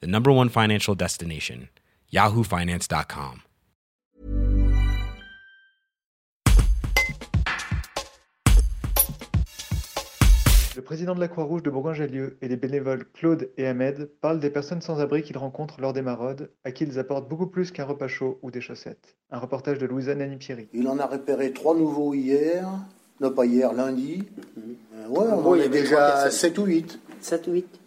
the number one financial destination, yahoofinance.com. Le président de la Croix-Rouge de Bourgoin-Jallieu et les bénévoles Claude et Ahmed parlent des personnes sans abri qu'ils rencontrent lors des maraudes, à qui ils apportent beaucoup plus qu'un repas chaud ou des chaussettes. Un reportage de Louisa Nani-Pierry. Il en a repéré trois nouveaux hier, non pas hier, lundi. Euh, ouais, on en il y est déjà trois 7 ou 8. 7 ou 8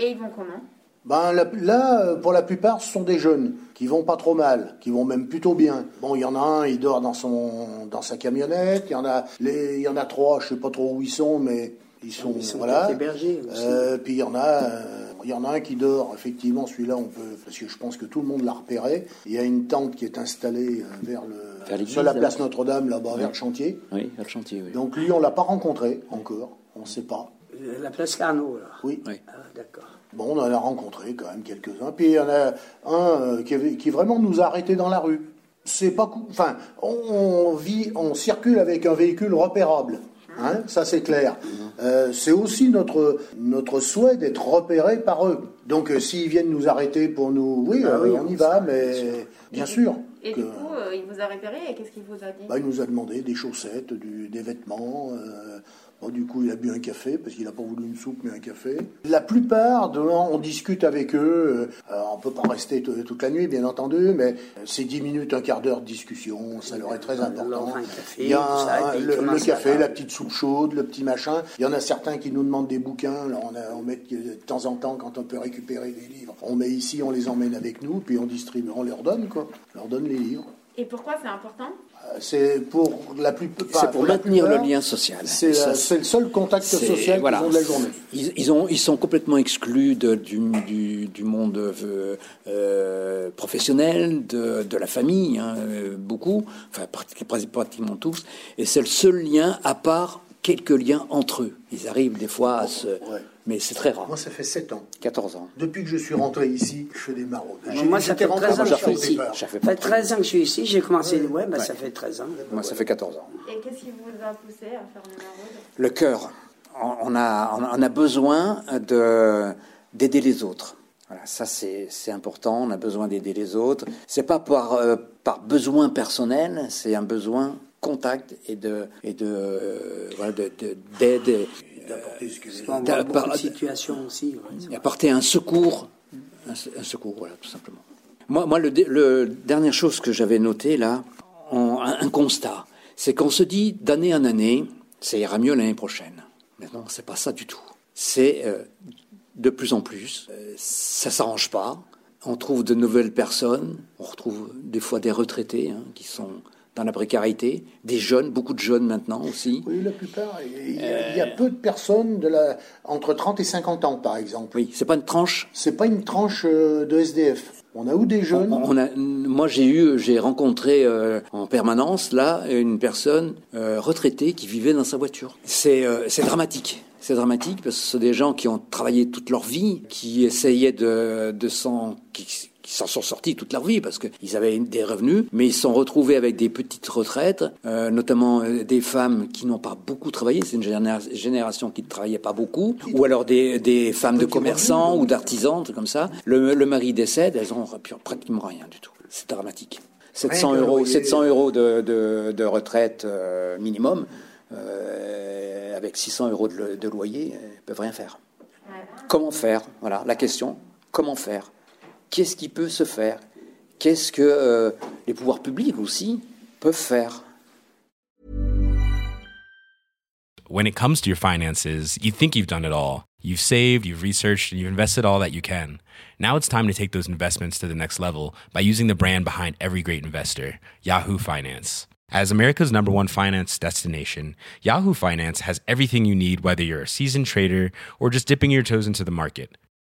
Et ils vont comment? Ben, la- là, euh, pour la plupart, ce sont des jeunes qui vont pas trop mal, qui vont même plutôt bien. Bon, il y en a un, il dort dans son dans sa camionnette. Il y en a les, il y en a trois, je sais pas trop où ils sont, mais ils sont, Ils sont voilà. hébergés aussi. Euh, puis il y en a, euh, il y en a un qui dort. Effectivement, celui-là, on peut, parce que je pense que tout le monde l'a repéré. Il y a une tente qui est installée vers le Vers sur la place Notre-Dame, là-bas, vers le chantier. Oui, à le chantier, oui. Donc lui, on l'a pas rencontré encore. On ne sait pas. La place Carnot, là. Oui. Oui. Ah, d'accord. Bon, on en a rencontré quand même quelques-uns. Puis il y en a un euh, qui, avait- qui vraiment nous a arrêtés dans la rue. C'est pas enfin, on, on vit, on circule avec un véhicule repérable. Hein, ça c'est clair. Euh, c'est aussi notre notre souhait d'être repéré par eux. Donc euh, s'ils viennent nous arrêter pour nous, oui, Ah euh, oui, on y va, bien mais sûr. bien sûr. Et que- du coup, euh, il vous a repéré et qu'est-ce qu'il vous a dit bah, il nous a demandé des chaussettes, du- des vêtements. euh, bon, du coup, il a bu un café parce qu'il n'a pas voulu une soupe mais un café. La plupart, de, on discute avec eux. euh, on peut pas rester toute la nuit, bien entendu, mais c'est 10 minutes, un quart d'heure de discussion. Ça leur est très important. Il y a un- le, café, la petite soupe chaude, le petit machin. Il y en a certains qui nous demandent des bouquins. Alors on, a- on met de temps en temps, quand on peut récupérer des livres, on met ici, on les emmène avec nous, puis on distribue, on leur donne quoi. On leur donne les livres. Et pourquoi c'est important Euh, C'est pour la plupart. C'est pour maintenir plupart, le lien social. C'est Et ça, euh, c'est le seul contact social voilà. qu'ils ont de la journée. Ils, ils ont, ils sont complètement exclus de- du, du, du monde euh, euh, professionnel, de, de la famille, hein, beaucoup, enfin prati- pratiquement tous. Et c'est le seul lien, à part quelques liens entre eux. Ils arrivent des fois à se... Ouais. Mais c'est très rare. Moi, ça fait 7 ans. 14 ans. Depuis que je suis rentré ici, je fais des maraudes. Moi, ça fait rentré 13 ans que je suis ici. Ça fait Ça fait 13 ans que je suis ici. J'ai commencé, ouais, bah, ça fait 13 ans. Moi, ça fait 14 ans. Et qu'est-ce qui vous a poussé à faire les maraudes? Le cœur. On a, on a- besoin de, d'aider les autres. Voilà, ça c'est, c'est important. On a besoin d'aider les autres. C'est pas par, euh, par besoin personnel, c'est un besoin contact et de, et de, euh, voilà, de- de- d'aide, D'apporter ce que- On T'as voit beaucoup pas- de situations aussi. ouais. apporter un secours, un, se- un secours, voilà, tout simplement. Moi, moi, le, le dernière chose que j'avais noté là, un constat, c'est qu'on se dit d'année en année, ça ira mieux l'année prochaine. Maintenant, c'est pas ça du tout. C'est euh, de plus en plus, euh, ça s'arrange pas. On trouve de nouvelles personnes, on retrouve des fois des retraités hein, qui sont dans la précarité, des jeunes, beaucoup de jeunes maintenant aussi. Oui, la plupart. Il y, a, il y a peu de personnes de la, entre 30 et 50 ans, par exemple. Oui, c'est pas une tranche C'est pas une tranche euh, de SDF. On a ou des jeunes. On a, moi, j'ai eu, j'ai rencontré euh, en permanence là une personne euh, retraitée qui vivait dans sa voiture. C'est, euh, c'est dramatique. C'est dramatique parce que ce sont des gens qui ont travaillé toute leur vie, qui essayaient de, de s'en, qui, qui s'en sont sortis toute leur vie parce qu'ils avaient des revenus, mais ils se sont retrouvés avec des petites retraites, euh, notamment euh, des femmes qui n'ont pas beaucoup travaillé. C'est une généra- génération qui ne travaillait pas beaucoup, ou alors des, des femmes de commerçants ou d'artisans, comme ça. Le, le mari décède, elles ont pratiquement rien du tout. C'est dramatique. 700 que le euros, loyer- 700 euros de, de, de retraite euh, minimum, euh, avec 600 euros de, de loyer, euh, ils peuvent rien faire. Comment faire? Voilà la question. Comment faire? Qu'est-ce qui peut se faire Qu'est-ce que euh, les pouvoirs publics aussi peuvent faire When it comes to your finances, you think you've done it all. You've saved, you've researched, and you've invested all that you can. Now it's time to take those investments to the next level by using the brand behind every great investor, Yahoo Finance. As America's number one finance destination, Yahoo Finance has everything you need, whether you're a seasoned trader or just dipping your toes into the market.